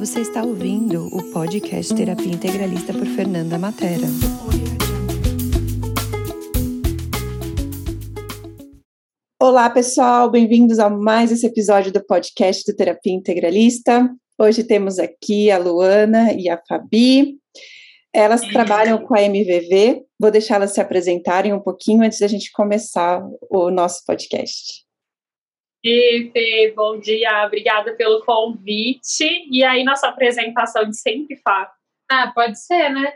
você está ouvindo o podcast Terapia Integralista por Fernanda Matera. Olá, pessoal, bem-vindos a mais esse episódio do podcast do Terapia Integralista. Hoje temos aqui a Luana e a Fabi. Elas trabalham com a MVV. Vou deixá-las se apresentarem um pouquinho antes da gente começar o nosso podcast. E Fê, bom dia, obrigada pelo convite. E aí, nossa apresentação de sempre, Fá? Ah, pode ser, né?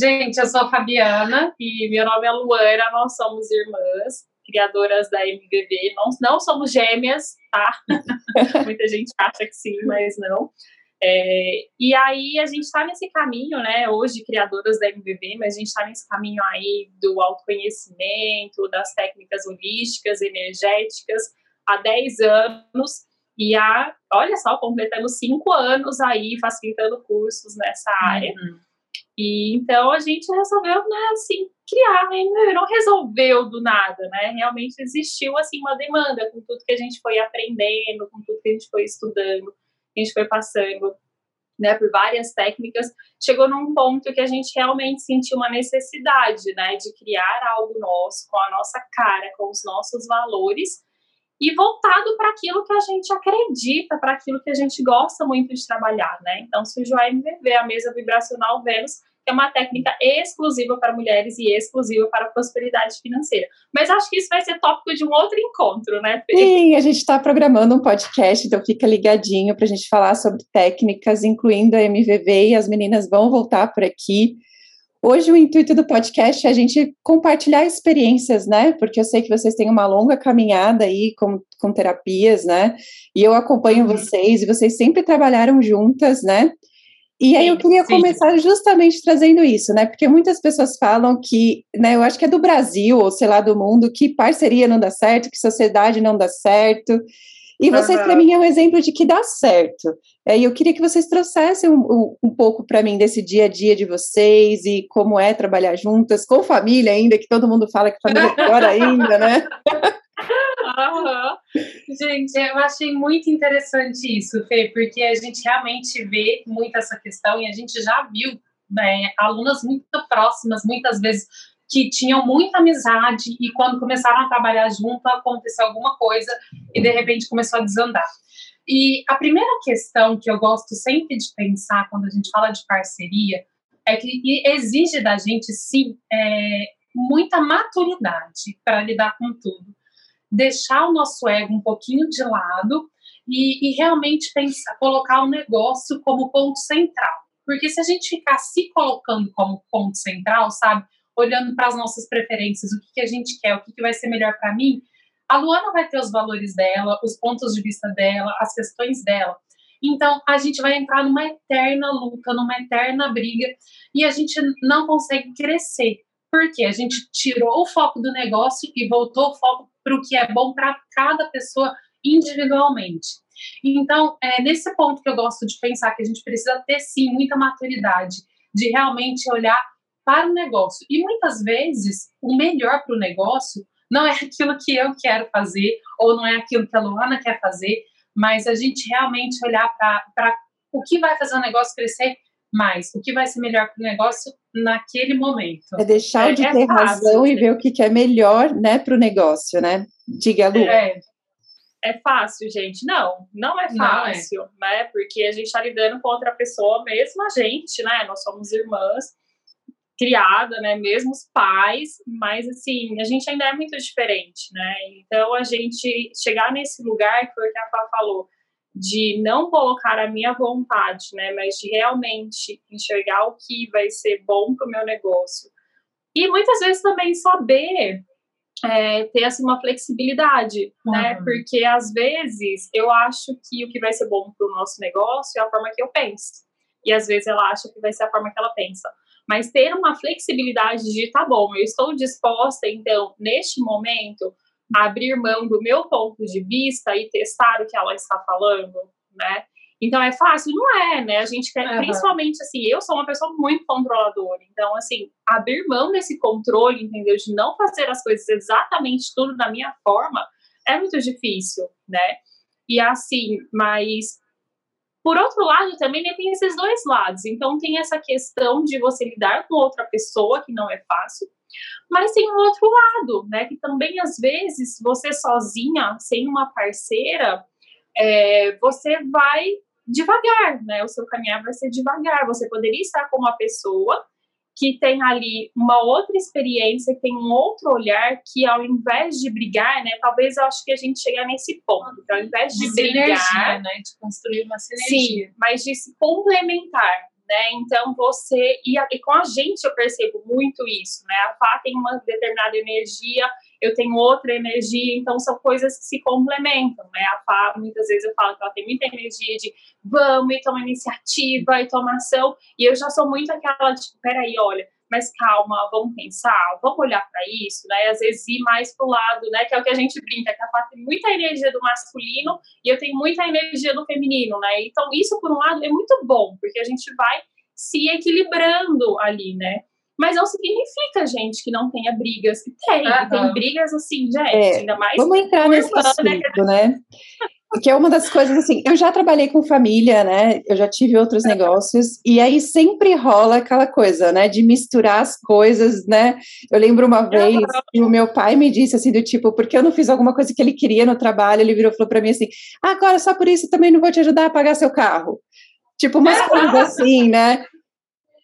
Gente, eu sou a Fabiana e meu nome é Luana, nós somos irmãs, criadoras da MVV. Não, não somos gêmeas, tá? Muita gente acha que sim, mas não. É, e aí a gente está nesse caminho, né? Hoje, criadoras da MVV, mas a gente está nesse caminho aí do autoconhecimento, das técnicas holísticas, energéticas há 10 anos e há, olha só, completamos cinco anos aí facilitando cursos nessa área. Uhum. E então a gente resolveu, né, assim, criar, né, não resolveu do nada, né? Realmente existiu assim uma demanda com tudo que a gente foi aprendendo, com tudo que a gente foi estudando, que a gente foi passando, né, por várias técnicas, chegou num ponto que a gente realmente sentiu uma necessidade, né, de criar algo nosso, com a nossa cara, com os nossos valores, e voltado para aquilo que a gente acredita, para aquilo que a gente gosta muito de trabalhar, né? Então surgiu a MVV, a mesa vibracional Vênus, que é uma técnica exclusiva para mulheres e exclusiva para prosperidade financeira. Mas acho que isso vai ser tópico de um outro encontro, né? Sim, a gente está programando um podcast, então fica ligadinho para a gente falar sobre técnicas, incluindo a MVV, e as meninas vão voltar por aqui Hoje o intuito do podcast é a gente compartilhar experiências, né? Porque eu sei que vocês têm uma longa caminhada aí com, com terapias, né? E eu acompanho uhum. vocês e vocês sempre trabalharam juntas, né? E aí eu queria sim. começar justamente trazendo isso, né? Porque muitas pessoas falam que, né, eu acho que é do Brasil, ou sei lá, do mundo, que parceria não dá certo, que sociedade não dá certo. E vocês, uhum. para mim, é um exemplo de que dá certo. É, e eu queria que vocês trouxessem um, um, pouco para mim desse dia a dia de vocês e como é trabalhar juntas, com família ainda, que todo mundo fala que família é pior ainda, né? Uhum. Gente, eu achei muito interessante isso, Fê, porque a gente realmente vê muito essa questão e a gente já viu né, alunas muito próximas, muitas vezes que tinham muita amizade e quando começaram a trabalhar junto aconteceu alguma coisa e de repente começou a desandar. E a primeira questão que eu gosto sempre de pensar quando a gente fala de parceria é que exige da gente, sim, é, muita maturidade para lidar com tudo. Deixar o nosso ego um pouquinho de lado e, e realmente pensar, colocar o negócio como ponto central. Porque se a gente ficar se colocando como ponto central, sabe? Olhando para as nossas preferências, o que, que a gente quer, o que, que vai ser melhor para mim, a Luana vai ter os valores dela, os pontos de vista dela, as questões dela. Então, a gente vai entrar numa eterna luta, numa eterna briga, e a gente não consegue crescer. Porque a gente tirou o foco do negócio e voltou o foco para o que é bom para cada pessoa individualmente. Então, é nesse ponto que eu gosto de pensar que a gente precisa ter, sim, muita maturidade, de realmente olhar para o negócio. E muitas vezes, o melhor para o negócio não é aquilo que eu quero fazer, ou não é aquilo que a Luana quer fazer, mas a gente realmente olhar para o que vai fazer o negócio crescer mais, o que vai ser melhor para o negócio naquele momento. É deixar é, de é ter fácil, razão e ver o que é melhor né, para o negócio, né? Diga, Lu. É, é fácil, gente. Não, não é fácil, não é. né? Porque a gente está lidando com outra pessoa, mesmo a gente, né? Nós somos irmãs criada, né, mesmo os pais, mas assim, a gente ainda é muito diferente, né? Então a gente chegar nesse lugar que foi o que a Fá falou, de não colocar a minha vontade, né, mas de realmente enxergar o que vai ser bom para o meu negócio. E muitas vezes também saber é, ter assim, uma flexibilidade, uhum. né? Porque às vezes eu acho que o que vai ser bom para o nosso negócio é a forma que eu penso. E às vezes ela acha que vai ser a forma que ela pensa mas ter uma flexibilidade de, tá bom, eu estou disposta, então, neste momento, a abrir mão do meu ponto de vista e testar o que ela está falando, né? Então é fácil? Não é, né? A gente quer, uhum. principalmente assim, eu sou uma pessoa muito controladora, então, assim, abrir mão desse controle, entendeu? De não fazer as coisas exatamente tudo da minha forma, é muito difícil, né? E assim, mas Por outro lado, também né, tem esses dois lados. Então, tem essa questão de você lidar com outra pessoa, que não é fácil, mas tem o outro lado, né? Que também, às vezes, você sozinha, sem uma parceira, é, você vai devagar, né? O seu caminhar vai ser devagar. Você poderia estar com uma pessoa que tem ali uma outra experiência, que tem um outro olhar, que ao invés de brigar, né, talvez eu acho que a gente chegar nesse ponto, que ao invés de, de brigar, sinergia, né, de construir uma sinergia, sim, mas de se complementar, né? Então você e, e, com a gente eu percebo muito isso, né? A Fá tem uma determinada energia, eu tenho outra energia, então são coisas que se complementam, né? A Fá muitas vezes eu falo que ela tem muita energia de vamos e toma iniciativa e toma ação, e eu já sou muito aquela tipo, peraí, olha, mas calma, vamos pensar, vamos olhar para isso, né? Às vezes ir mais pro lado, né? Que é o que a gente brinca, que a Fá tem muita energia do masculino e eu tenho muita energia do feminino, né? Então, isso, por um lado, é muito bom, porque a gente vai se equilibrando ali, né? Mas não significa, gente, que não tenha brigas. Tem, uhum. tem brigas assim, gente, é, ainda mais. Vamos entrar nesse né? assunto, né? Porque é uma das coisas assim, eu já trabalhei com família, né? Eu já tive outros negócios, e aí sempre rola aquela coisa, né? De misturar as coisas, né? Eu lembro uma vez que o meu pai me disse assim, do tipo, porque eu não fiz alguma coisa que ele queria no trabalho, ele virou e falou para mim assim: ah, agora só por isso também não vou te ajudar a pagar seu carro. Tipo, umas coisas assim, né?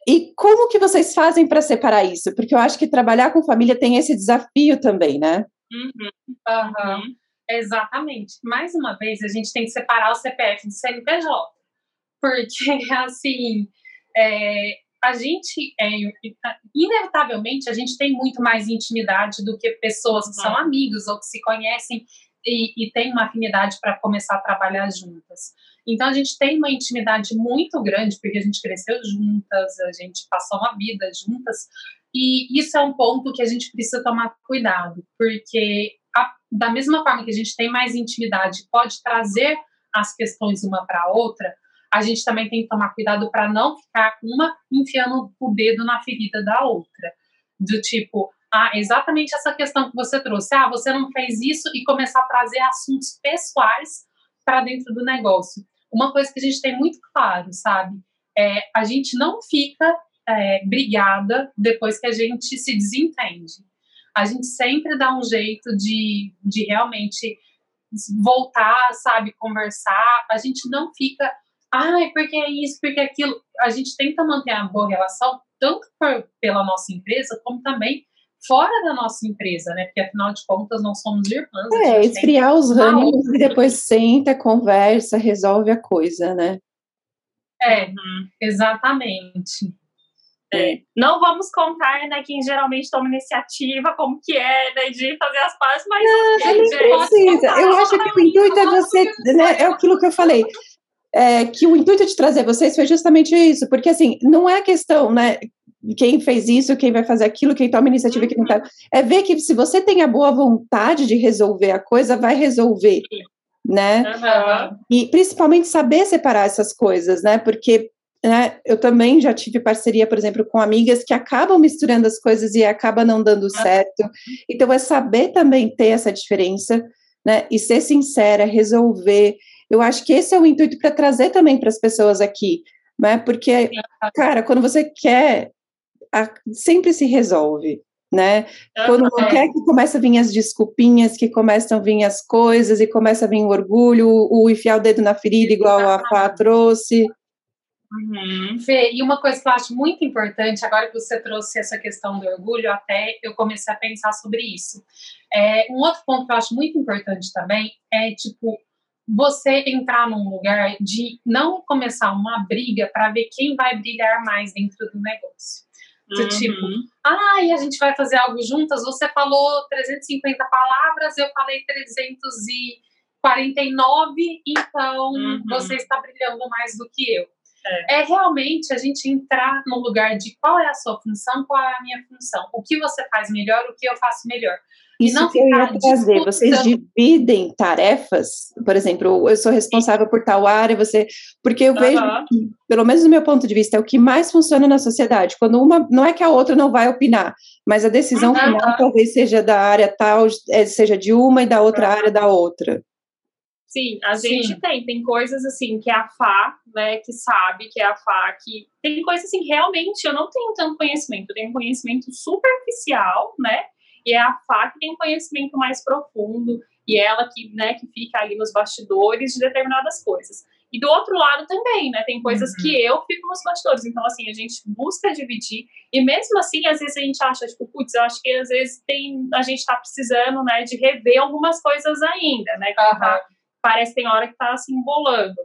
E como que vocês fazem para separar isso? Porque eu acho que trabalhar com família tem esse desafio também, né? Uhum, uhum. Exatamente. Mais uma vez, a gente tem que separar o CPF do CNPJ. Porque, assim, é, a gente, é, inevitavelmente, a gente tem muito mais intimidade do que pessoas que uhum. são amigos ou que se conhecem e, e têm uma afinidade para começar a trabalhar juntas. Então, a gente tem uma intimidade muito grande, porque a gente cresceu juntas, a gente passou uma vida juntas, e isso é um ponto que a gente precisa tomar cuidado, porque a, da mesma forma que a gente tem mais intimidade, pode trazer as questões uma para a outra, a gente também tem que tomar cuidado para não ficar uma enfiando o dedo na ferida da outra. Do tipo, ah, exatamente essa questão que você trouxe. Ah, você não fez isso e começar a trazer assuntos pessoais para dentro do negócio. Uma coisa que a gente tem muito claro, sabe? É, a gente não fica é, brigada depois que a gente se desentende a gente sempre dá um jeito de, de realmente voltar, sabe, conversar. A gente não fica, ai, porque é isso, porque é aquilo. A gente tenta manter a boa relação, tanto por, pela nossa empresa, como também fora da nossa empresa, né? Porque afinal de contas não somos irmãs. É, esfriar os ânimos e depois senta, conversa, resolve a coisa, né? É, exatamente. É. Não vamos contar, né, quem geralmente toma iniciativa, como que é, né, de fazer as pazes, mas não, não precisa. Eu acho que o intuito é você, né, é aquilo que eu falei, é, que o intuito de trazer vocês foi justamente isso, porque assim, não é questão, né, quem fez isso, quem vai fazer aquilo, quem toma iniciativa, quem não tá, é ver que se você tem a boa vontade de resolver a coisa, vai resolver, né, uhum. e principalmente saber separar essas coisas, né, porque né, eu também já tive parceria, por exemplo, com amigas que acabam misturando as coisas e acaba não dando certo. Então, é saber também ter essa diferença, né, e ser sincera, resolver. Eu acho que esse é o intuito para trazer também para as pessoas aqui, né, porque, cara, quando você quer, a, sempre se resolve. Né? Quando não quer que começa a vir as desculpinhas, que começam a vir as coisas e começa a vir o orgulho, o, enfiar o dedo na ferida, igual a Fá trouxe. Uhum. Fê, e uma coisa que eu acho muito importante, agora que você trouxe essa questão do orgulho, até eu comecei a pensar sobre isso. É, um outro ponto que eu acho muito importante também é, tipo, você entrar num lugar de não começar uma briga para ver quem vai brigar mais dentro do negócio. Do uhum. tipo, ah, e a gente vai fazer algo juntas, você falou 350 palavras, eu falei 349, então uhum. você está brilhando mais do que eu. É. é. realmente a gente entrar no lugar de qual é a sua função, qual é a minha função, o que você faz melhor, o que eu faço melhor. Isso e não que eu ia trazer, vocês dividem tarefas, por exemplo, eu sou responsável por tal área, você, porque eu vejo, que, pelo menos do meu ponto de vista, é o que mais funciona na sociedade, quando uma, não é que a outra não vai opinar, mas a decisão uhum. final talvez seja da área tal, é, seja de uma e da outra área da outra. Sim, a gente Sim. tem. Tem coisas assim que é a Fá, né, que sabe que é a Fá, que tem coisas assim, realmente eu não tenho tanto conhecimento, eu tenho conhecimento superficial, né? E é a Fá que tem um conhecimento mais profundo, e ela que, né, que fica ali nos bastidores de determinadas coisas. E do outro lado também, né? Tem coisas uhum. que eu fico nos bastidores. Então, assim, a gente busca dividir. E mesmo assim, às vezes a gente acha, tipo, putz, eu acho que às vezes tem, a gente tá precisando, né, de rever algumas coisas ainda, né? Que uhum. tá, parece que tem hora que tá assim, embolando.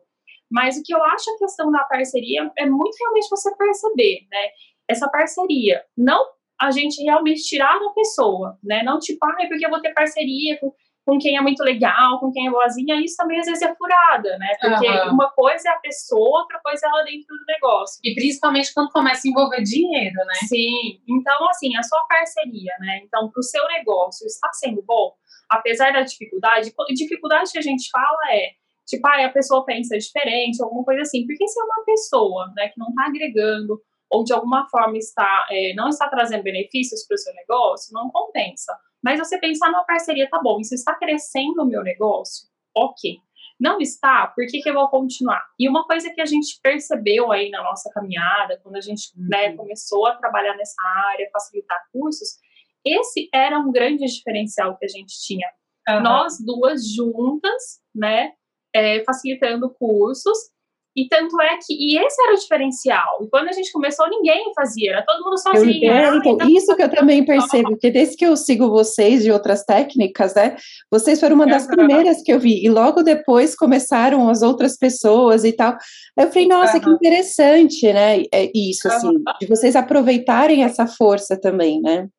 Mas o que eu acho a questão da parceria é muito realmente você perceber, né? Essa parceria. Não a gente realmente tirar da pessoa, né? Não tipo, ah, é porque eu vou ter parceria com com quem é muito legal, com quem é boazinha, isso também às vezes é furada, né? Porque uhum. uma coisa é a pessoa, outra coisa é ela dentro do negócio. E principalmente quando começa a envolver dinheiro, né? Sim. Então, assim, a sua parceria, né? Então, para o seu negócio está sendo bom, apesar da dificuldade, dificuldade que a gente fala é tipo, ah, a pessoa pensa diferente, alguma coisa assim. Porque se é uma pessoa, né, que não está agregando ou de alguma forma está, é, não está trazendo benefícios para o seu negócio, não compensa. Mas você pensar numa parceria, tá bom, isso está crescendo o meu negócio? Ok. Não está, por que, que eu vou continuar? E uma coisa que a gente percebeu aí na nossa caminhada, quando a gente né, uhum. começou a trabalhar nessa área, facilitar cursos, esse era um grande diferencial que a gente tinha. Uhum. Nós duas juntas, né, é, facilitando cursos, e tanto é que, e esse era o diferencial. E quando a gente começou, ninguém fazia, era todo mundo sozinho. Eu, é, então, isso que eu também percebo, porque desde que eu sigo vocês de outras técnicas, né? Vocês foram uma das primeiras que eu vi, e logo depois começaram as outras pessoas e tal. Aí eu falei, nossa, que interessante, né? É isso, assim, de vocês aproveitarem essa força também, né?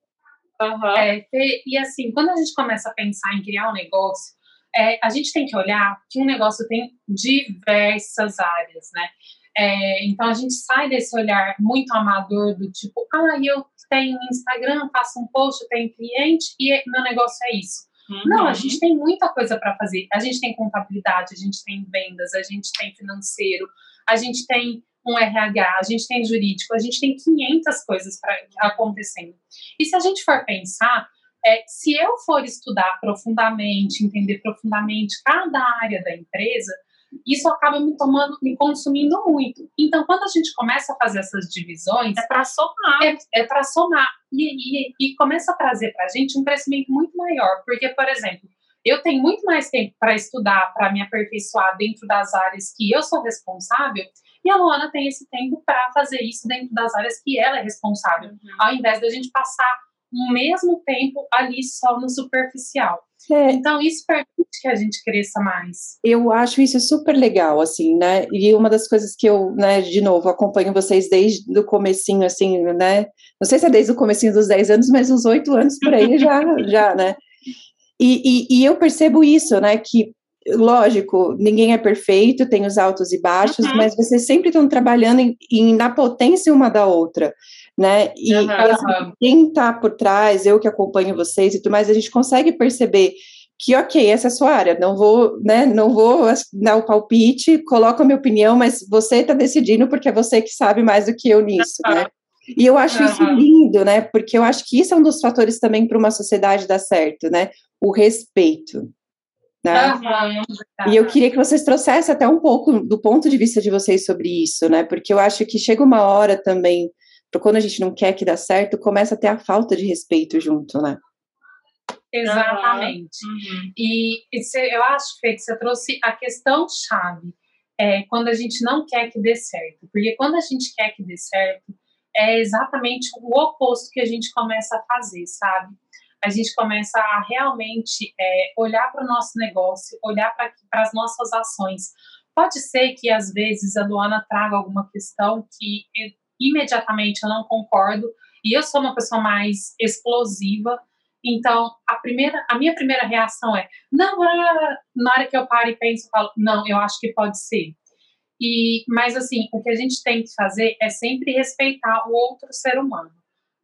Uhum. É, e assim, quando a gente começa a pensar em criar um negócio, é, a gente tem que olhar que um negócio tem diversas áreas, né? É, então a gente sai desse olhar muito amador do tipo, ah, eu tenho Instagram, faço um post, tenho cliente e meu negócio é isso. Uhum. Não, a gente tem muita coisa para fazer. A gente tem contabilidade, a gente tem vendas, a gente tem financeiro, a gente tem um RH, a gente tem jurídico, a gente tem 500 coisas para acontecendo. E se a gente for pensar, é, se eu for estudar profundamente, entender profundamente cada área da empresa, isso acaba me tomando, me consumindo muito. Então, quando a gente começa a fazer essas divisões, é para somar, é, é para somar e, e, e, começa a trazer para a gente um crescimento muito maior, porque, por exemplo, eu tenho muito mais tempo para estudar, para me aperfeiçoar dentro das áreas que eu sou responsável, e a Luana tem esse tempo para fazer isso dentro das áreas que ela é responsável, uhum. ao invés da gente passar o mesmo tempo ali só no superficial. É. Então, isso permite que a gente cresça mais. Eu acho isso super legal, assim, né? E uma das coisas que eu, né, de novo, acompanho vocês desde o comecinho, assim, né? Não sei se é desde o comecinho dos 10 anos, mas uns 8 anos por aí já, já, né? E, e, e, eu percebo isso, né? Que, lógico, ninguém é perfeito, tem os altos e baixos, uhum. mas vocês sempre estão trabalhando em, em, na potência uma da outra né? E uhum. assim, quem está por trás, eu que acompanho vocês e tudo mais, a gente consegue perceber que ok, essa é a sua área, não vou, né, não vou dar o palpite, coloco a minha opinião, mas você está decidindo porque é você que sabe mais do que eu nisso, uhum. né? E eu acho uhum. isso lindo, né? Porque eu acho que isso é um dos fatores também para uma sociedade dar certo, né? O respeito. Né? Uhum. E eu queria que vocês trouxessem até um pouco do ponto de vista de vocês sobre isso, né? Porque eu acho que chega uma hora também quando a gente não quer que dá certo, começa a ter a falta de respeito junto, né? Exatamente. Uhum. E, e eu acho, Fê, que você trouxe a questão chave. É, quando a gente não quer que dê certo. Porque quando a gente quer que dê certo, é exatamente o oposto que a gente começa a fazer, sabe? A gente começa a realmente é, olhar para o nosso negócio, olhar para as nossas ações. Pode ser que às vezes a Luana traga alguma questão que imediatamente eu não concordo e eu sou uma pessoa mais explosiva. Então, a primeira, a minha primeira reação é, não, na hora que eu paro e penso, eu falo, não, eu acho que pode ser. E, mas assim, o que a gente tem que fazer é sempre respeitar o outro ser humano.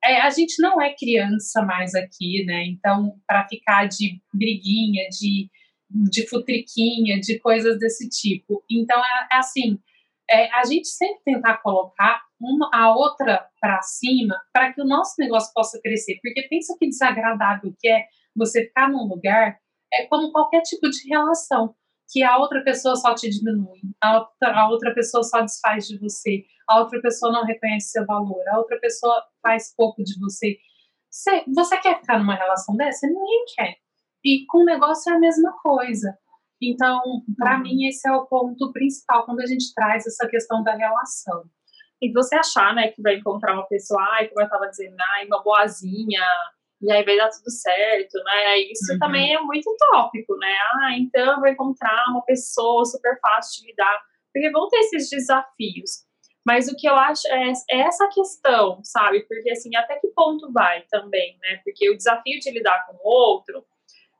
É, a gente não é criança mais aqui, né? Então, para ficar de briguinha, de, de futriquinha, de coisas desse tipo. Então, é, é assim, é, a gente sempre tentar colocar uma a outra para cima para que o nosso negócio possa crescer. Porque pensa que desagradável que é você ficar num lugar, é como qualquer tipo de relação. que a outra pessoa só te diminui, a outra, a outra pessoa só desfaz de você, a outra pessoa não reconhece seu valor, a outra pessoa faz pouco de você. Você, você quer ficar numa relação dessa? Ninguém quer. E com o negócio é a mesma coisa. Então, para uhum. mim, esse é o ponto principal quando a gente traz essa questão da relação. E você achar, né, que vai encontrar uma pessoa, ai, como eu estava dizendo, ai, uma boazinha, e aí vai dar tudo certo, né? Isso uhum. também é muito utópico, né? Ah, então eu vou encontrar uma pessoa super fácil de lidar, porque vão ter esses desafios. Mas o que eu acho é, é, essa questão, sabe? Porque assim, até que ponto vai também, né? Porque o desafio de lidar com o outro,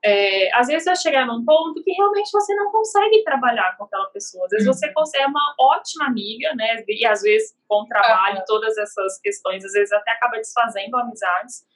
é, às vezes vai chegar num ponto que realmente você não consegue trabalhar com aquela pessoa. Às vezes uhum. você consegue é uma ótima amiga, né? E às vezes com o trabalho, uhum. todas essas questões, às vezes até acaba desfazendo amizades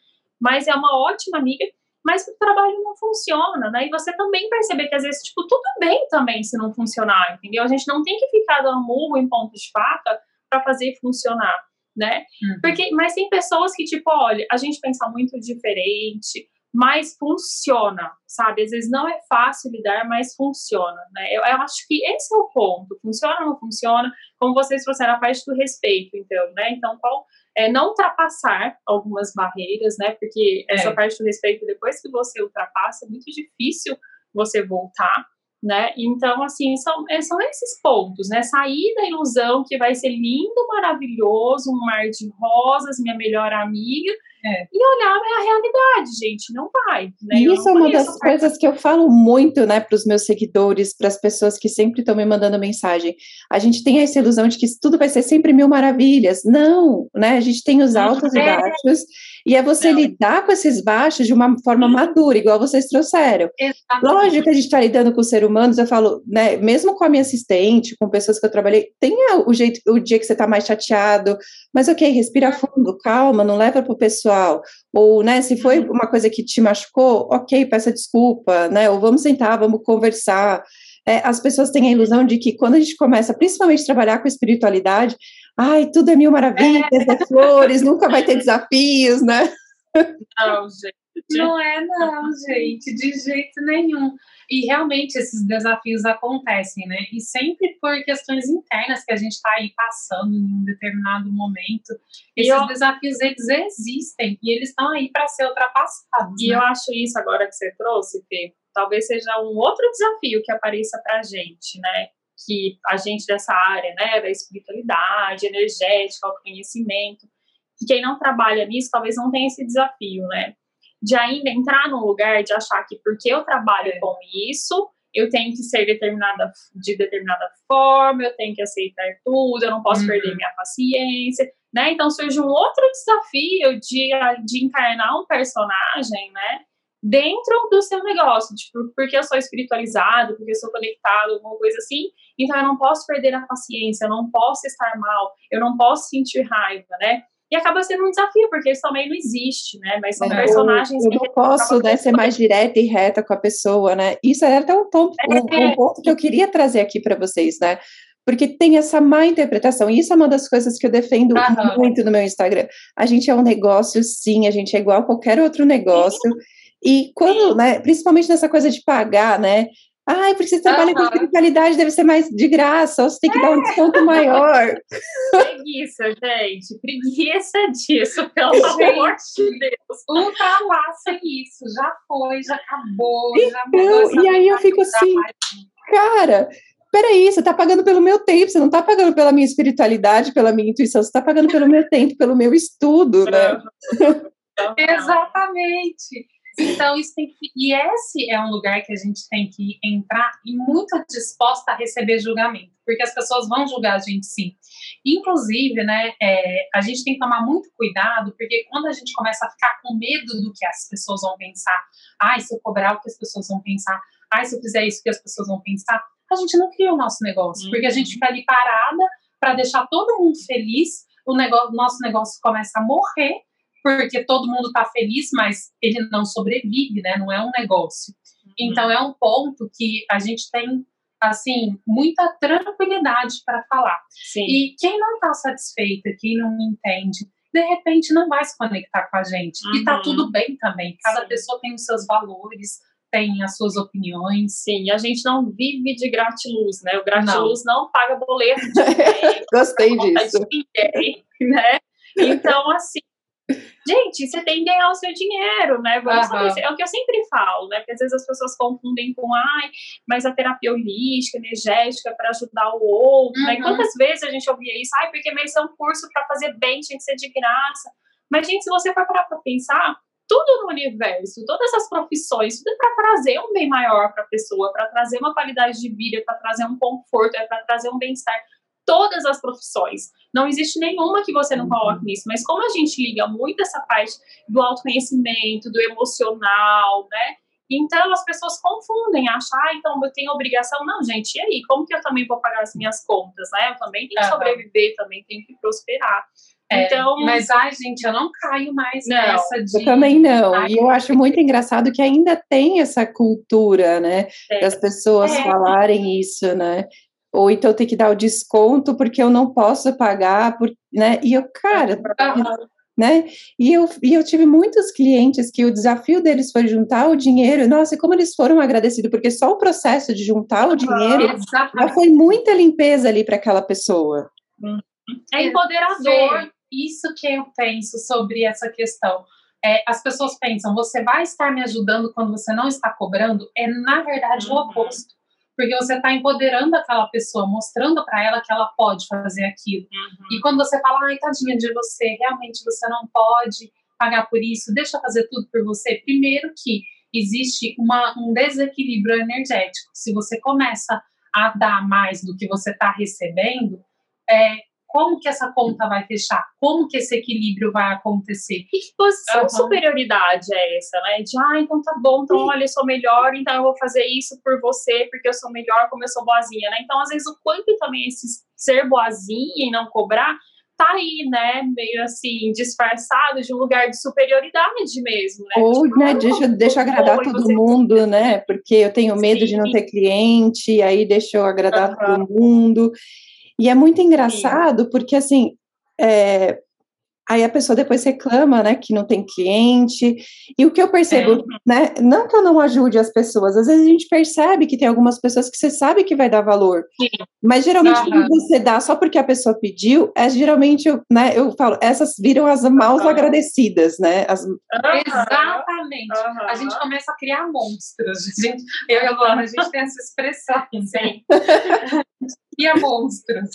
mas é uma ótima amiga, mas o trabalho não funciona, né? E você também perceber que às vezes, tipo, tudo bem também se não funcionar, entendeu? A gente não tem que ficar dando murro em ponto de faca para fazer funcionar, né? Uhum. Porque, mas tem pessoas que, tipo, olha, a gente pensa muito diferente, mas funciona, sabe? Às vezes não é fácil lidar, mas funciona, né? Eu, eu, acho que esse é o ponto. Funciona ou não funciona? Como vocês trouxeram a parte do respeito, então, né? Então, qual é, não ultrapassar algumas barreiras, né? Porque é. essa parte do respeito, depois que você ultrapassa, é muito difícil você voltar, né? Então, assim, são, é, são esses pontos, né? Sair da ilusão que vai ser lindo, maravilhoso, um mar de rosas, minha melhor amiga, é. E olhar a realidade, gente, não vai. Né? Isso é uma das coisas que eu falo muito, né, para os meus seguidores, para as pessoas que sempre estão me mandando mensagem. A gente tem essa ilusão de que tudo vai ser sempre mil maravilhas. Não, né? A gente tem os altos é. e baixos, e é você não. lidar com esses baixos de uma forma madura, igual vocês trouxeram. Exatamente. Lógico que a gente está lidando com seres humanos, eu falo, né, mesmo com a minha assistente, com pessoas que eu trabalhei, tenha o jeito, o dia que você está mais chateado, mas ok, respira fundo, calma, não leva para o pessoal pessoal, ou, né, se foi uhum. uma coisa que te machucou, ok, peça desculpa, né, ou vamos sentar, vamos conversar. É, as pessoas têm a ilusão de que quando a gente começa, principalmente, a trabalhar com espiritualidade, ai, tudo é mil maravilhas, é, é flores, nunca vai ter desafios, né? Não, gente. Não é, não, gente, de jeito nenhum. E realmente esses desafios acontecem, né? E sempre por questões internas que a gente está aí passando em um determinado momento. Esses eu... desafios, eles existem e eles estão aí para ser ultrapassados. E né? eu acho isso agora que você trouxe, Fê, talvez seja um outro desafio que apareça para a gente, né? Que a gente dessa área, né, da espiritualidade, energética, autoconhecimento, que quem não trabalha nisso talvez não tenha esse desafio, né? De ainda entrar num lugar de achar que porque eu trabalho é. com isso, eu tenho que ser determinada de determinada forma, eu tenho que aceitar tudo, eu não posso uhum. perder minha paciência, né? Então surge um outro desafio de, de encarnar um personagem, né? Dentro do seu negócio, tipo, porque eu sou espiritualizado, porque eu sou conectado, alguma coisa assim, então eu não posso perder a paciência, eu não posso estar mal, eu não posso sentir raiva, né? E acaba sendo um desafio, porque isso também não existe, né? Mas são é, personagens eu, eu não posso né, ser mais direta e reta com a pessoa, né? Isso é até um ponto, um, um é. ponto que eu queria trazer aqui para vocês, né? Porque tem essa má interpretação, e isso é uma das coisas que eu defendo uhum. muito no meu Instagram. A gente é um negócio, sim, a gente é igual a qualquer outro negócio. E quando, né, principalmente nessa coisa de pagar, né? Ai, porque você trabalha uhum. com espiritualidade, deve ser mais de graça, ou você tem que é. dar um desconto maior. Preguiça, gente. Preguiça disso, pelo gente, amor de Deus. Ultrapassa isso. Já foi, já acabou. Então, já e aí eu fico assim, cara, peraí, você está pagando pelo meu tempo, você não está pagando pela minha espiritualidade, pela minha intuição, você está pagando pelo meu tempo, pelo meu estudo, né? Exatamente. Então, isso tem que. E esse é um lugar que a gente tem que entrar e muito disposta a receber julgamento, porque as pessoas vão julgar a gente sim. Inclusive, né, é, a gente tem que tomar muito cuidado, porque quando a gente começa a ficar com medo do que as pessoas vão pensar, ai, se eu cobrar, o que as pessoas vão pensar, ai, se eu fizer isso, que as pessoas vão pensar, a gente não cria o nosso negócio, uhum. porque a gente uhum. fica ali parada para deixar todo mundo feliz, o negócio, nosso negócio começa a morrer porque todo mundo está feliz, mas ele não sobrevive, né? Não é um negócio. Uhum. Então é um ponto que a gente tem assim muita tranquilidade para falar. Sim. E quem não está satisfeita, quem não entende, de repente não vai se conectar com a gente. Uhum. E tá uhum. tudo bem também. Cada Sim. pessoa tem os seus valores, tem as suas opiniões. Sim, a gente não vive de gratiluz, né? O gratiluz não, não paga boleto de ninguém. Gostei disso. Ninguém, né? Então, assim, gente, você tem que ganhar o seu dinheiro, né? Vamos uhum. saber, é o que eu sempre falo, né? Porque às vezes as pessoas confundem com, ai, mas a terapia holística, energética para ajudar o outro, uhum. né? Quantas vezes a gente ouvia isso? Ai, porque mas é um curso para fazer bem, tinha que ser de graça. Mas, gente, se você for parar para pensar, tudo no universo, todas as profissões, tudo é para trazer um bem maior para a pessoa, para trazer uma qualidade de vida, para trazer um conforto, é para trazer um bem-estar. Todas as profissões. Não existe nenhuma que você não coloque uhum. nisso. Mas como a gente liga muito essa parte do autoconhecimento, do emocional, né? Então as pessoas confundem, acham, ah, então eu tenho obrigação. Não, gente, e aí? Como que eu também vou pagar as minhas contas, né? Eu também tenho que sobreviver, também tenho que prosperar. É, então, mas ai, gente, eu não caio mais não, nessa de. Eu também não. Ai, e eu acho muito engraçado que ainda tem essa cultura, né? É. Das pessoas é. falarem isso, né? Ou então ter que dar o desconto porque eu não posso pagar, por, né? E eu, cara, uhum. né? E eu, e eu tive muitos clientes que o desafio deles foi juntar o dinheiro. Nossa, e como eles foram agradecidos, porque só o processo de juntar o dinheiro já foi muita limpeza ali para aquela pessoa. É empoderador isso que eu penso sobre essa questão. É, as pessoas pensam, você vai estar me ajudando quando você não está cobrando? É, na verdade, uhum. o oposto. Porque você está empoderando aquela pessoa, mostrando para ela que ela pode fazer aquilo. Uhum. E quando você fala, ai, tadinha de você, realmente você não pode pagar por isso, deixa eu fazer tudo por você. Primeiro que existe uma, um desequilíbrio energético. Se você começa a dar mais do que você está recebendo, é, como que essa conta vai fechar? Como que esse equilíbrio vai acontecer? E que posição uhum. de superioridade é essa, né? De, ah, então tá bom, então olha, eu sou melhor, então eu vou fazer isso por você, porque eu sou melhor, como eu sou boazinha, né? Então, às vezes, o quanto também esse ser boazinha e não cobrar tá aí, né, meio assim, disfarçado de um lugar de superioridade mesmo, né? Ou, tipo, né, deixa, deixa eu agradar todo mundo, né? Porque eu tenho medo Sim. de não ter cliente, aí deixa eu agradar uhum. todo mundo. E é muito engraçado, porque assim, é, aí a pessoa depois reclama, né, que não tem cliente. E o que eu percebo, é. né, não que eu não ajude as pessoas, às vezes a gente percebe que tem algumas pessoas que você sabe que vai dar valor. Sim. Mas geralmente uhum. quando você dá só porque a pessoa pediu, é geralmente, né, eu falo, essas viram as mal uhum. agradecidas, né? As... Uhum. Exatamente. A gente começa a criar monstros. A gente, eu e a Luana, a gente tem essa expressão. Sim. e a monstros.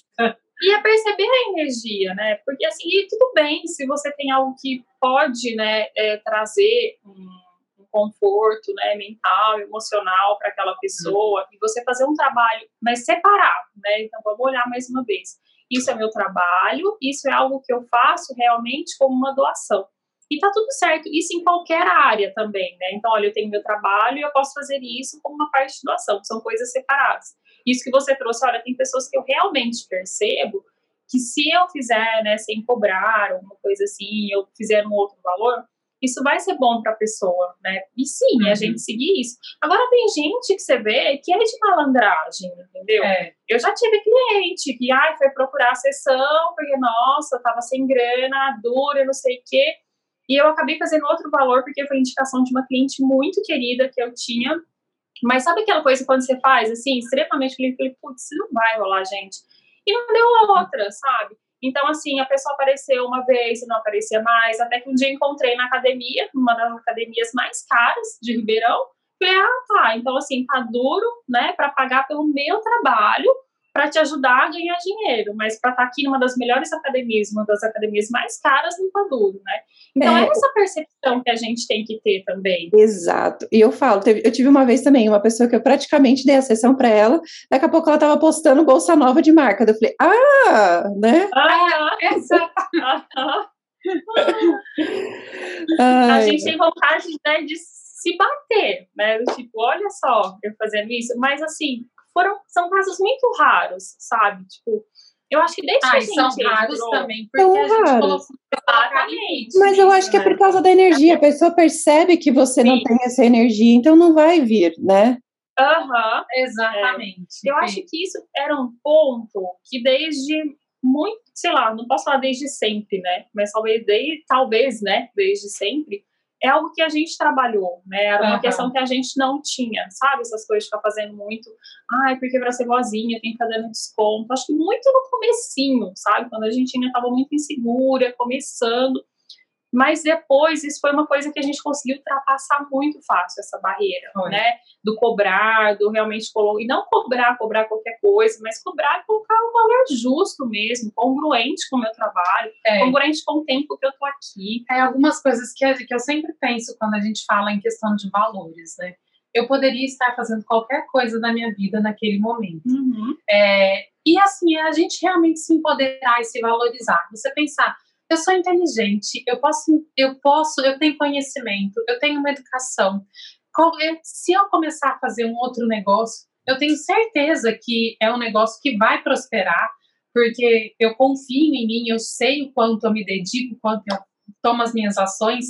E é perceber a energia, né? Porque assim, tudo bem se você tem algo que pode, né, é, trazer um, um, conforto, né, mental, emocional para aquela pessoa, uhum. e você fazer um trabalho, mas separado, né? Então vamos olhar mais uma vez. Isso é meu trabalho, isso é algo que eu faço realmente como uma doação. E tá tudo certo, isso em qualquer área também, né? Então, olha, eu tenho meu trabalho e eu posso fazer isso como uma parte de doação, são coisas separadas. Isso que você trouxe, olha, tem pessoas que eu realmente percebo que se eu fizer, né, sem cobrar, alguma coisa assim, eu fizer um outro valor, isso vai ser bom para a pessoa, né? E sim, uhum. a gente seguir isso. Agora tem gente que você vê que é de malandragem, entendeu? É. Eu já tive cliente que ai, foi procurar a sessão porque, nossa, tava sem grana, dura, não sei o quê. E eu acabei fazendo outro valor porque foi indicação de uma cliente muito querida que eu tinha mas sabe aquela coisa quando você faz, assim, extremamente feliz, falei, putz, não vai rolar, gente. E não deu outra, sabe? Então, assim, a pessoa apareceu uma vez e não aparecia mais, até que um dia encontrei na academia, numa das academias mais caras de Ribeirão. Falei, ah, tá, então, assim, tá duro, né, para pagar pelo meu trabalho, para te ajudar a ganhar dinheiro, mas para estar tá aqui numa das melhores academias, uma das academias mais caras, não tá duro, né? Então é. é essa percepção que a gente tem que ter também. Exato. E eu falo, eu tive uma vez também uma pessoa que eu praticamente dei a sessão para ela, daqui a pouco ela tava postando bolsa nova de marca. Eu falei, ah, né? Ah, exato. a gente tem vontade né, de se bater, né? Tipo, olha só, eu fazendo isso, mas assim, foram, são casos muito raros, sabe? Tipo, eu acho que desde ah, que a gente são raros entrou, também, porque são a gente raros. Mas eu acho que é por causa da energia. A pessoa percebe que você Sim. não tem essa energia, então não vai vir, né? Aham, uhum, exatamente. É. Eu acho que isso era um ponto que desde muito, sei lá, não posso falar desde sempre, né? Mas talvez, desde, talvez, né? Desde sempre, é algo que a gente trabalhou, né? Era uma uhum. questão que a gente não tinha, sabe? Essas coisas de ficar fazendo muito. Ai, porque para ser boazinha tem que ficar dando desconto. Acho que muito no comecinho, sabe? Quando a gente ainda estava muito insegura, começando. Mas depois, isso foi uma coisa que a gente conseguiu ultrapassar muito fácil, essa barreira, foi. né? Do cobrar, do realmente colocar. E não cobrar, cobrar qualquer coisa, mas cobrar e colocar um valor justo mesmo, congruente com o meu trabalho, é. congruente com o tempo que eu tô aqui. É algumas coisas que, que eu sempre penso quando a gente fala em questão de valores, né? Eu poderia estar fazendo qualquer coisa da minha vida naquele momento. Uhum. É, e assim, a gente realmente se empoderar e se valorizar. Você pensar, eu sou inteligente, eu posso, eu posso, eu tenho conhecimento, eu tenho uma educação. Se eu começar a fazer um outro negócio, eu tenho certeza que é um negócio que vai prosperar, porque eu confio em mim, eu sei o quanto eu me dedico, o quanto eu tomo as minhas ações.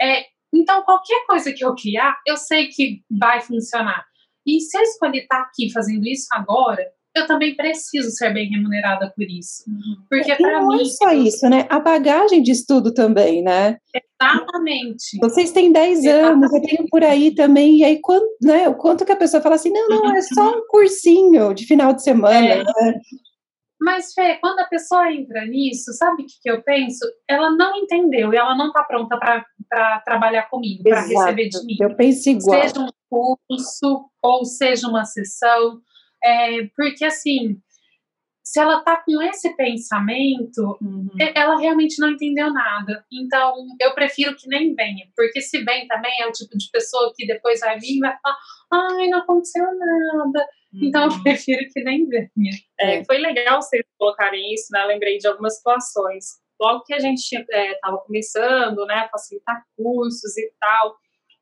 É, então, qualquer coisa que eu criar, eu sei que vai funcionar. E se eu escolher estar aqui fazendo isso agora, eu também preciso ser bem remunerada por isso. Uhum. Porque para mim. Não é só isso, né? A bagagem de estudo também, né? Exatamente. Vocês têm 10 anos, eu tenho por aí também, e aí quanto, né, o quanto que a pessoa fala assim, não, não, é só um cursinho de final de semana. É. Né? Mas, Fê, quando a pessoa entra nisso, sabe o que, que eu penso? Ela não entendeu e ela não está pronta para trabalhar comigo, para receber de mim. Eu penso igual. Seja um curso ou seja uma sessão é, porque, assim, se ela tá com esse pensamento, uhum. ela realmente não entendeu nada. Então, eu prefiro que nem venha, porque se vem também é o tipo de pessoa que depois vai vir e vai falar: ai, não aconteceu nada. Uhum. Então, eu uhum. prefiro que nem venha. É, foi legal vocês colocarem isso, né? lembrei de algumas situações. Logo que a gente estava é, começando, né, facilitar cursos e tal,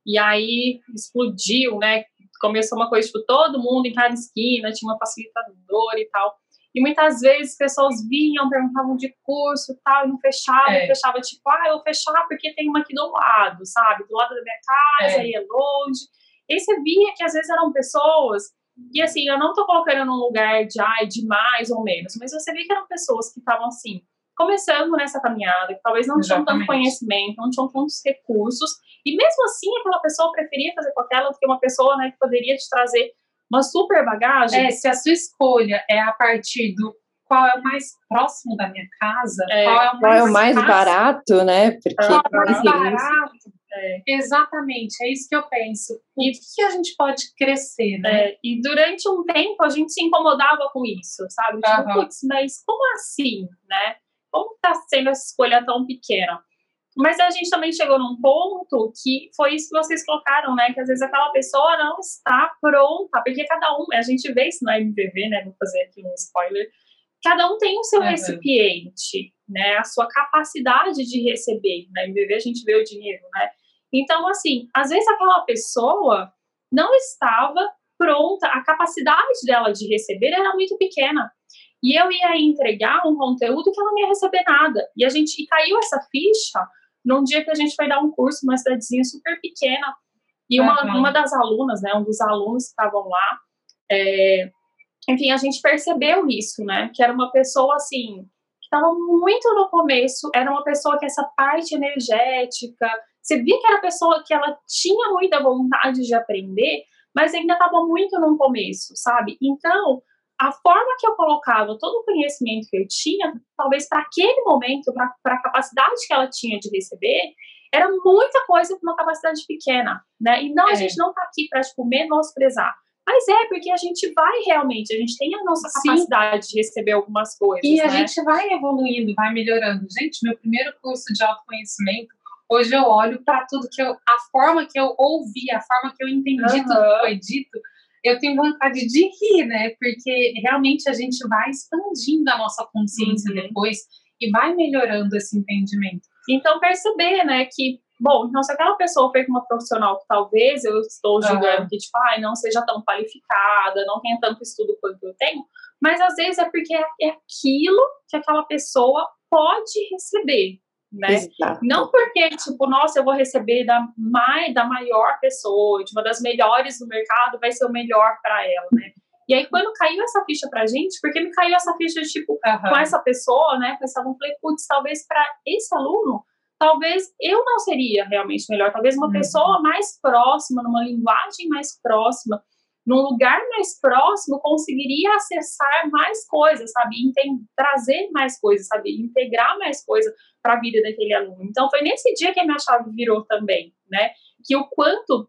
e aí explodiu, né? Começou uma coisa, tipo, todo mundo em cada esquina tinha uma facilitadora e tal. E muitas vezes pessoas vinham, perguntavam de curso e tal, e não fechava, é. e fechava, tipo, ah, eu vou fechar porque tem uma aqui do lado, sabe? Do lado da minha casa, é. e é longe. E aí você via que às vezes eram pessoas, e assim, eu não tô colocando num lugar de, ai, de mais ou menos, mas você via que eram pessoas que estavam assim, começando nessa caminhada, que talvez não Exatamente. tinham tanto conhecimento, não tinham tantos recursos, e mesmo assim aquela pessoa preferia fazer com aquela do que uma pessoa né, que poderia te trazer uma super bagagem. É, se a sua escolha é a partir do qual é o mais próximo da minha casa, é, qual é o mais, qual é o mais barato, né? Porque qual é o mais barato. É. Exatamente, é isso que eu penso. E o que a gente pode crescer, né? É, e durante um tempo a gente se incomodava com isso, sabe? Tipo, uhum. putz, mas como assim, né? Como está sendo essa escolha tão pequena? Mas a gente também chegou num ponto que foi isso que vocês colocaram, né? Que às vezes aquela pessoa não está pronta, porque cada um, a gente vê isso no MVV, né? Vou fazer aqui um spoiler. Cada um tem o seu é, recipiente, né? A sua capacidade de receber. Na MVV a gente vê o dinheiro, né? Então, assim, às vezes aquela pessoa não estava pronta, a capacidade dela de receber era muito pequena. E eu ia entregar um conteúdo que ela não ia receber nada. E a gente e caiu essa ficha num dia que a gente foi dar um curso numa cidadezinha super pequena. E uma, uhum. uma das alunas, né, um dos alunos que estavam lá, é, enfim, a gente percebeu isso, né? Que era uma pessoa assim, que estava muito no começo, era uma pessoa que essa parte energética, você via que era pessoa que ela tinha muita vontade de aprender, mas ainda estava muito no começo, sabe? Então, a forma que eu colocava todo o conhecimento que eu tinha, talvez para aquele momento, para a capacidade que ela tinha de receber, era muita coisa com uma capacidade pequena, né? E não, é. a gente não está aqui para, tipo, menosprezar. Mas é, porque a gente vai realmente, a gente tem a nossa capacidade Sim. de receber algumas coisas. E né? a gente vai evoluindo, vai melhorando. Gente, meu primeiro curso de autoconhecimento, hoje eu olho para tudo que eu. A forma que eu ouvi, a forma que eu entendi uhum. tudo que foi dito eu tenho vontade de rir, né? Porque realmente a gente vai expandindo a nossa consciência uhum. depois e vai melhorando esse entendimento. Então, perceber, né, que, bom, então se aquela pessoa foi com uma profissional que talvez eu estou julgando uhum. que, tipo, ai, não seja tão qualificada, não tenha tanto estudo quanto eu tenho, mas às vezes é porque é aquilo que aquela pessoa pode receber, né? Exato. Não porque, tipo, nossa, eu vou receber da, mai, da maior pessoa, de uma das melhores do mercado, vai ser o melhor para ela, né? E aí, quando caiu essa ficha pra gente, porque me caiu essa ficha, tipo, uhum. com essa pessoa, né, com esse aluno, falei, putz, talvez para esse aluno talvez eu não seria realmente melhor, talvez uma uhum. pessoa mais próxima, numa linguagem mais próxima, num lugar mais próximo, conseguiria acessar mais coisas, sabe? trazer mais coisas, sabe? Integrar mais coisas para a vida daquele aluno. Então, foi nesse dia que a minha chave virou também, né? Que o quanto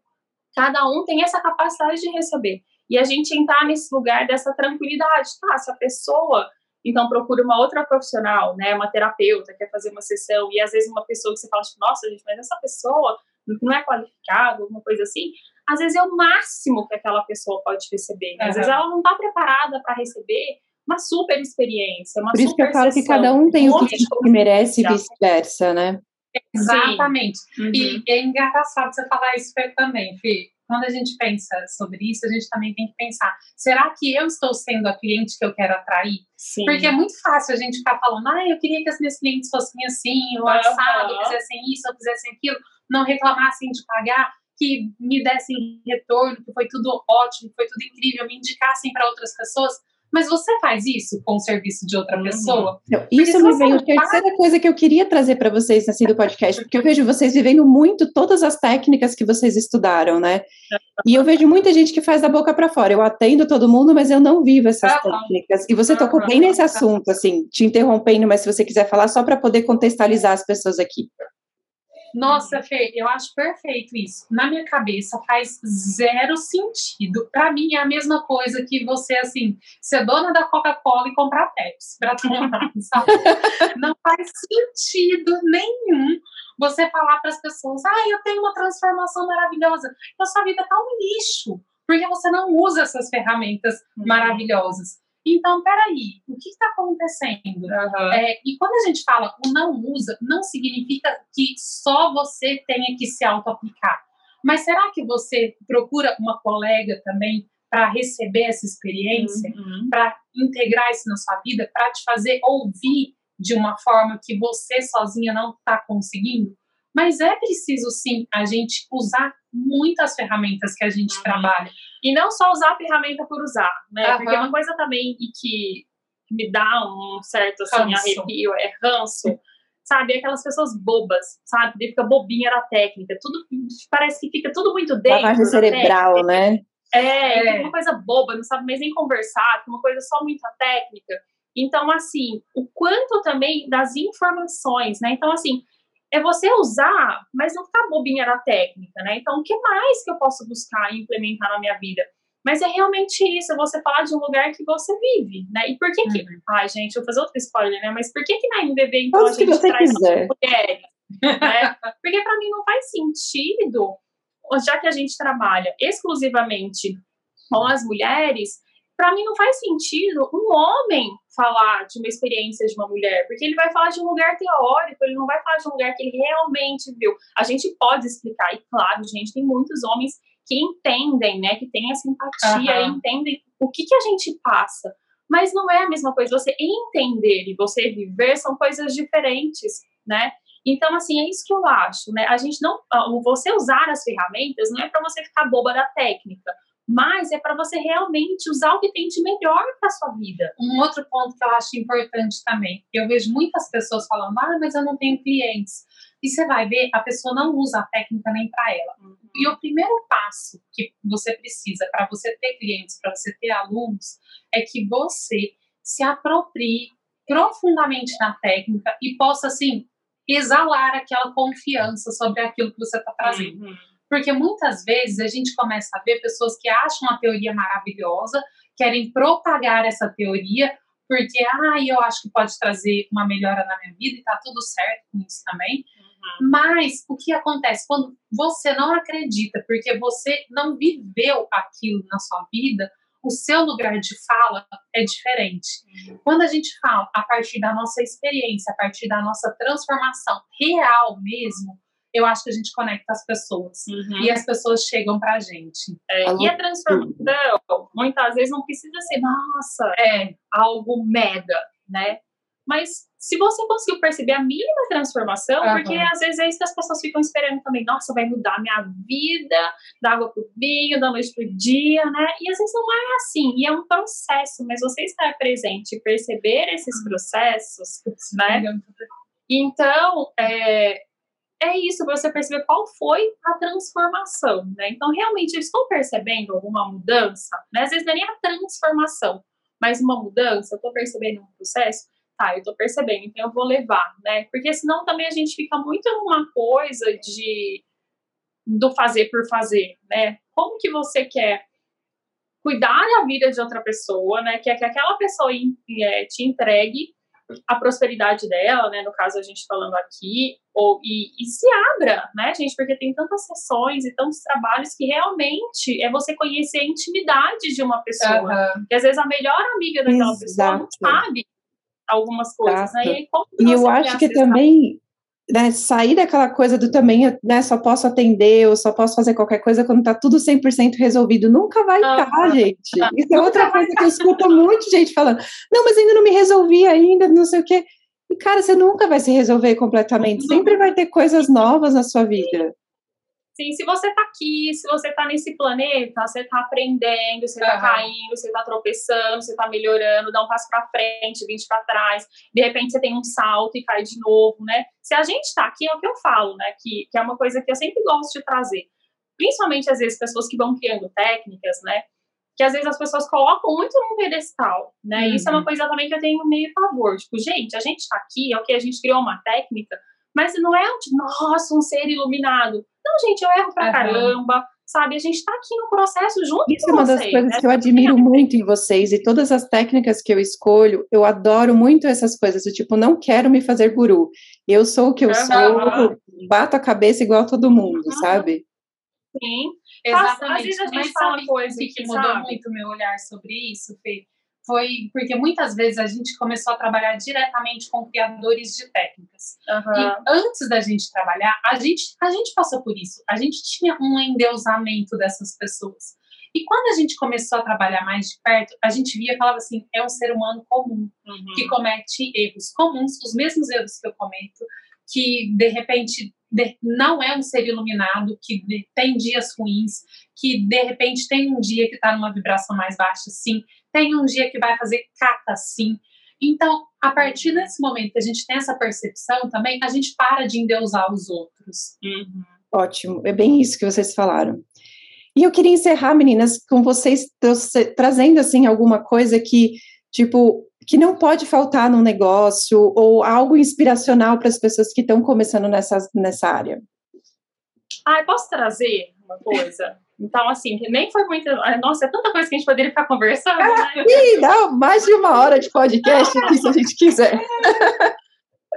cada um tem essa capacidade de receber. E a gente entrar nesse lugar dessa tranquilidade, tá? Se a pessoa então procura uma outra profissional, né, uma terapeuta, quer fazer uma sessão, e às vezes uma pessoa que você fala, tipo, nossa, gente, mas essa pessoa não é qualificada, alguma coisa assim, às vezes é o máximo que aquela pessoa pode receber. Né? Às vezes ela não está preparada para receber uma super experiência, uma Por isso que eu falo que cada um tem o que, que merece e vice-versa, né? Exatamente. Uhum. E é engraçado você falar isso também, Fih quando a gente pensa sobre isso, a gente também tem que pensar: será que eu estou sendo a cliente que eu quero atrair? Sim. Porque é muito fácil a gente ficar falando, ah, eu queria que as minhas clientes fossem assim, ou assado, uhum. fizessem isso, ou fizessem aquilo, não reclamassem de pagar, que me dessem retorno, que foi tudo ótimo, que foi tudo incrível, me indicassem para outras pessoas. Mas você faz isso com o serviço de outra uhum. pessoa? Isso me veio a terceira coisa que eu queria trazer para vocês assim do podcast, porque eu vejo vocês vivendo muito todas as técnicas que vocês estudaram, né? E eu vejo muita gente que faz da boca para fora. Eu atendo todo mundo, mas eu não vivo essas técnicas. E você tocou bem nesse assunto, assim, te interrompendo, mas se você quiser falar só para poder contextualizar as pessoas aqui. Nossa, Fê, eu acho perfeito isso. Na minha cabeça faz zero sentido. Para mim é a mesma coisa que você, assim, ser dona da Coca-Cola e comprar Pepsi para tomar, sabe? Não faz sentido nenhum você falar para as pessoas: ah, eu tenho uma transformação maravilhosa. A sua vida tá um lixo, porque você não usa essas ferramentas uhum. maravilhosas. Então, peraí, o que está acontecendo? Uhum. É, e quando a gente fala o não usa, não significa que só você tenha que se auto-aplicar. Mas será que você procura uma colega também para receber essa experiência, uhum. para integrar isso na sua vida, para te fazer ouvir de uma forma que você sozinha não está conseguindo? Mas é preciso sim a gente usar muitas ferramentas que a gente uhum. trabalha. E não só usar a ferramenta por usar, né? Uhum. Porque uma coisa também e que me dá um certo assim, arrepio é ranço. Sabe, aquelas pessoas bobas, sabe? Que fica bobinha na técnica. Tudo parece que fica tudo muito dentro. Lavagem cerebral, técnica. né? É, é, uma coisa boba, não sabe mais nem conversar, uma coisa só muita técnica. Então, assim, o quanto também das informações, né? Então, assim, é você usar, mas não ficar bobinha na técnica, né? Então, o que mais que eu posso buscar e implementar na minha vida? Mas é realmente isso, é você falar de um lugar que você vive, né? E por que que... Uhum. Ai, gente, eu vou fazer outro spoiler, né? Mas por que que na MVV, então, a gente traz mulheres? Né? Porque para mim não faz sentido, já que a gente trabalha exclusivamente com as mulheres, para mim não faz sentido um homem falar de uma experiência de uma mulher, porque ele vai falar de um lugar teórico, ele não vai falar de um lugar que ele realmente viu. A gente pode explicar, e claro, gente, tem muitos homens que entendem, né, que têm essa empatia, uhum. entendem o que, que a gente passa. Mas não é a mesma coisa. Você entender e você viver são coisas diferentes, né? Então, assim, é isso que eu acho, né? A gente não. Você usar as ferramentas não é para você ficar boba da técnica mas é para você realmente usar o que tem de melhor para sua vida. Um outro ponto que eu acho importante também, eu vejo muitas pessoas falando, ah, mas eu não tenho clientes. E você vai ver, a pessoa não usa a técnica nem para ela. E o primeiro passo que você precisa para você ter clientes, para você ter alunos, é que você se aproprie profundamente na técnica e possa, assim, exalar aquela confiança sobre aquilo que você está trazendo. Uhum. Porque muitas vezes a gente começa a ver pessoas que acham a teoria maravilhosa, querem propagar essa teoria, porque, ah, eu acho que pode trazer uma melhora na minha vida e tá tudo certo com isso também. Uhum. Mas o que acontece quando você não acredita, porque você não viveu aquilo na sua vida, o seu lugar de fala é diferente. Uhum. Quando a gente fala a partir da nossa experiência, a partir da nossa transformação real mesmo, eu acho que a gente conecta as pessoas. Uhum. E as pessoas chegam pra gente. É, e a transformação, muitas vezes, não precisa ser, nossa, é algo mega, né? Mas se você conseguiu perceber a mínima transformação, uhum. porque às vezes é isso que as pessoas ficam esperando também, nossa, vai mudar minha vida, da água pro vinho, da noite pro dia, né? E às vezes não é assim, e é um processo, mas você estar presente e perceber esses processos, né? Então, é, é isso, você perceber qual foi a transformação, né? Então, realmente, eu estou percebendo alguma mudança, né? Às vezes não é nem a transformação, mas uma mudança, eu estou percebendo um processo, tá, eu estou percebendo, então eu vou levar, né? Porque senão também a gente fica muito numa coisa de do fazer por fazer, né? Como que você quer cuidar da vida de outra pessoa, né? Quer que aquela pessoa é, te entregue a prosperidade dela, né? No caso a gente falando aqui, ou e, e, se abra, né, gente? Porque tem tantas sessões e tantos trabalhos que realmente é você conhecer a intimidade de uma pessoa. Uhum. E às vezes a melhor amiga daquela Exato. pessoa não sabe algumas coisas, né? E, e eu acho que também né, sair daquela coisa do também, né, só posso atender, ou só posso fazer qualquer coisa quando tá tudo 100% resolvido. Nunca vai estar, tá, gente. Isso é outra coisa que eu escuto muito gente falando. Não, mas ainda não me resolvi ainda, não sei o quê. E, cara, você nunca vai se resolver completamente. Sempre vai ter coisas novas na sua vida. Sim, se você tá aqui, se você tá nesse planeta, você tá aprendendo, você tá uhum. caindo, você tá tropeçando, você tá melhorando, dá um passo para frente, 20 para trás, de repente você tem um salto e cai de novo, né? Se a gente tá aqui, é o que eu falo, né? Que, que é uma coisa que eu sempre gosto de trazer. Principalmente, às vezes, pessoas que vão criando técnicas, né? Que às vezes as pessoas colocam muito num pedestal, né? Uhum. Isso é uma coisa também que eu tenho meio favor. Tipo, gente, a gente tá aqui, é o que a gente criou uma técnica, mas não é, tipo, nossa, um ser iluminado. Não, gente, eu erro pra uhum. caramba, sabe? A gente tá aqui no processo junto Isso com é uma vocês, das coisas né? que eu admiro muito em vocês e todas as técnicas que eu escolho, eu adoro muito essas coisas, do tipo, não quero me fazer guru. Eu sou o que eu uhum. sou, bato a cabeça igual todo mundo, uhum. sabe? Sim, exatamente. Às vezes a gente Mas fala coisa que, que mudou sabe? muito meu olhar sobre isso, Fê foi porque muitas vezes a gente começou a trabalhar diretamente com criadores de técnicas. Uhum. E antes da gente trabalhar, a gente, a gente passou por isso. A gente tinha um endeusamento dessas pessoas. E quando a gente começou a trabalhar mais de perto, a gente via e falava assim: é um ser humano comum, uhum. que comete erros comuns, os mesmos erros que eu cometo, que de repente não é um ser iluminado, que tem dias ruins, que de repente tem um dia que está numa vibração mais baixa, sim, tem um dia que vai fazer cata, sim. Então, a partir desse momento que a gente tem essa percepção também, a gente para de endeusar os outros. Uhum. Ótimo, é bem isso que vocês falaram. E eu queria encerrar, meninas, com vocês trazendo assim alguma coisa que, tipo, que não pode faltar num negócio ou algo inspiracional para as pessoas que estão começando nessa, nessa área. Ah, posso trazer uma coisa? Então, assim, nem foi muito. Nossa, é tanta coisa que a gente poderia ficar conversando, né? Ih, dá mais de uma hora de podcast aqui, se a gente quiser.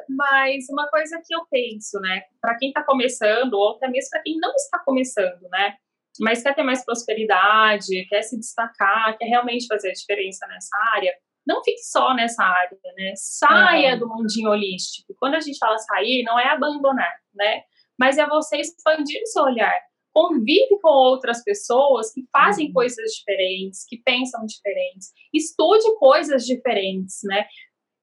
Mas uma coisa que eu penso, né, para quem está começando, ou até mesmo para quem não está começando, né, mas quer ter mais prosperidade, quer se destacar, quer realmente fazer a diferença nessa área, não fique só nessa área, né? Saia uhum. do mundinho holístico. Quando a gente fala sair, não é abandonar, né? Mas é você expandir o seu olhar convive com outras pessoas que fazem uhum. coisas diferentes, que pensam diferentes, estude coisas diferentes, né?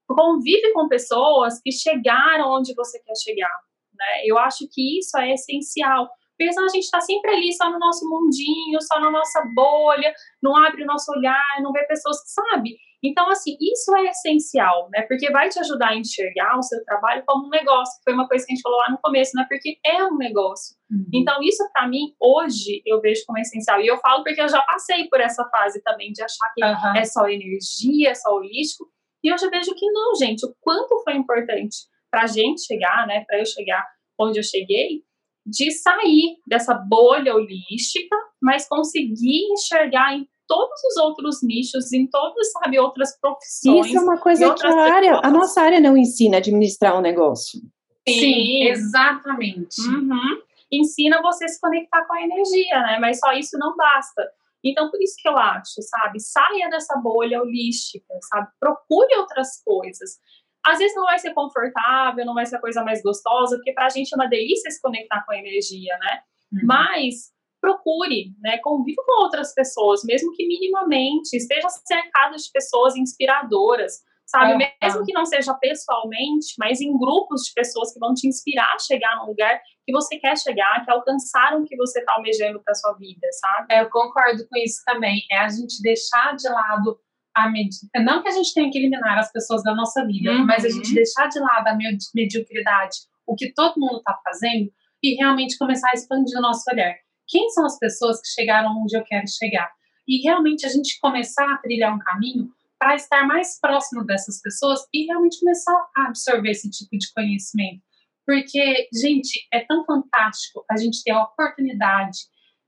Convive com pessoas que chegaram onde você quer chegar, né? Eu acho que isso é essencial. Porque senão a gente está sempre ali, só no nosso mundinho, só na nossa bolha, não abre o nosso olhar, não vê pessoas que sabem. Então, assim, isso é essencial, né? Porque vai te ajudar a enxergar o seu trabalho como um negócio, que foi uma coisa que a gente falou lá no começo, né? Porque é um negócio. Uhum. Então, isso para mim, hoje, eu vejo como essencial. E eu falo porque eu já passei por essa fase também de achar que uhum. é só energia, é só holístico. E eu já vejo que não, gente. O quanto foi importante pra gente chegar, né? Pra eu chegar onde eu cheguei, de sair dessa bolha holística, mas conseguir enxergar em todos os outros nichos, em todas, sabe, outras profissões. Isso é uma coisa que a área, a nossa área não ensina a administrar um negócio. Sim, Sim exatamente. Uhum. Ensina você a se conectar com a energia, né? Mas só isso não basta. Então, por isso que eu acho, sabe? Saia dessa bolha holística, sabe? Procure outras coisas. Às vezes não vai ser confortável, não vai ser a coisa mais gostosa, porque pra gente é uma delícia se conectar com a energia, né? Uhum. Mas procure, né, conviva com outras pessoas, mesmo que minimamente, esteja cercado de pessoas inspiradoras, sabe? É, mesmo é. que não seja pessoalmente, mas em grupos de pessoas que vão te inspirar a chegar num lugar que você quer chegar, que alcançaram o que você está almejando para sua vida, sabe? É, eu concordo com isso também. É a gente deixar de lado a medida. Não que a gente tenha que eliminar as pessoas da nossa vida, uhum. mas a gente deixar de lado a mediocridade, o que todo mundo está fazendo e realmente começar a expandir o nosso olhar. Quem são as pessoas que chegaram onde eu quero chegar? E realmente a gente começar a trilhar um caminho para estar mais próximo dessas pessoas e realmente começar a absorver esse tipo de conhecimento. Porque, gente, é tão fantástico a gente ter a oportunidade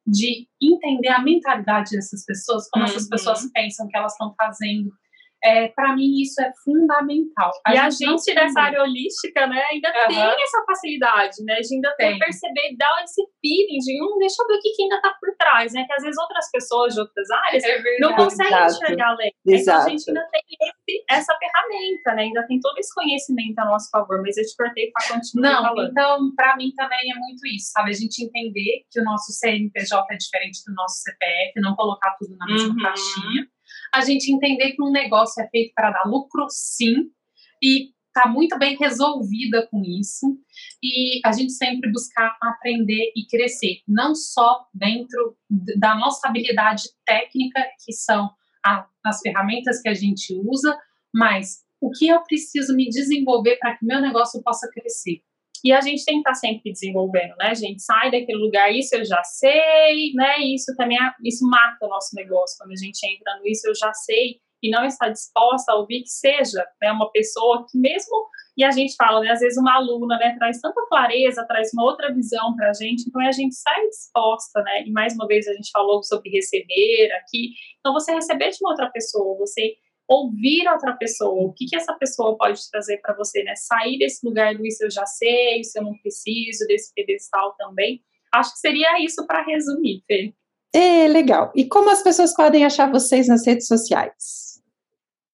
de entender a mentalidade dessas pessoas, como uhum. essas pessoas pensam que elas estão fazendo, é, para mim isso é fundamental. A e gente a gente dessa área holística, né, ainda uhum. tem essa facilidade, né, de ainda tem. perceber, dar esse feeling de, hum, deixa eu ver o que, que ainda tá por trás, né, que às vezes outras pessoas de outras áreas é não conseguem Exato. enxergar além. Então a gente ainda tem esse, essa ferramenta, né, ainda tem todo esse conhecimento a nosso favor, mas eu te cortei para continuar não, falando. então, para mim também é muito isso, sabe, a gente entender que o nosso CNPJ é diferente do nosso CPF, não colocar tudo na mesma uhum. caixinha, a gente entender que um negócio é feito para dar lucro, sim, e está muito bem resolvida com isso. E a gente sempre buscar aprender e crescer, não só dentro da nossa habilidade técnica, que são a, as ferramentas que a gente usa, mas o que eu preciso me desenvolver para que meu negócio possa crescer. E a gente tem que estar tá sempre desenvolvendo, né? A gente sai daquele lugar, isso eu já sei, né? Isso também, é, isso mata o nosso negócio. Quando a gente entra no isso eu já sei e não está disposta a ouvir que seja né, uma pessoa que mesmo, e a gente fala, né, às vezes uma aluna, né, traz tanta clareza, traz uma outra visão para a gente, então a gente sai disposta, né, e mais uma vez a gente falou sobre receber aqui, então você receber de uma outra pessoa, você ouvir outra pessoa, o que, que essa pessoa pode trazer para você, né? Sair desse lugar do isso eu já sei, isso eu não preciso, desse pedestal também. Acho que seria isso para resumir, Fê. É, legal. E como as pessoas podem achar vocês nas redes sociais?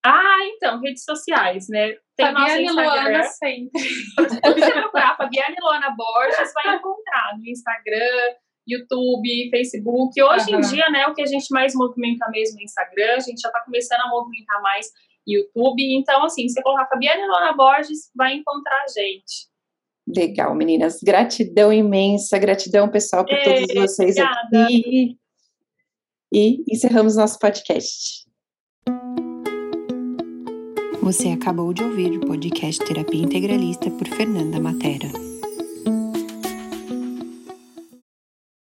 Ah, então, redes sociais, né? Tem Fabiane Luana sempre. Se você procurar Fabiane Luana Borges, vai encontrar no Instagram, YouTube, Facebook. Hoje uhum. em dia, né, o que a gente mais movimenta mesmo é Instagram, a gente já está começando a movimentar mais YouTube. Então, assim, se colocar Fabiana Lona Borges, vai encontrar a gente. Legal, meninas. Gratidão imensa, gratidão, pessoal, por todos vocês obrigada. aqui. E encerramos nosso podcast. Você acabou de ouvir o podcast Terapia Integralista por Fernanda Matera.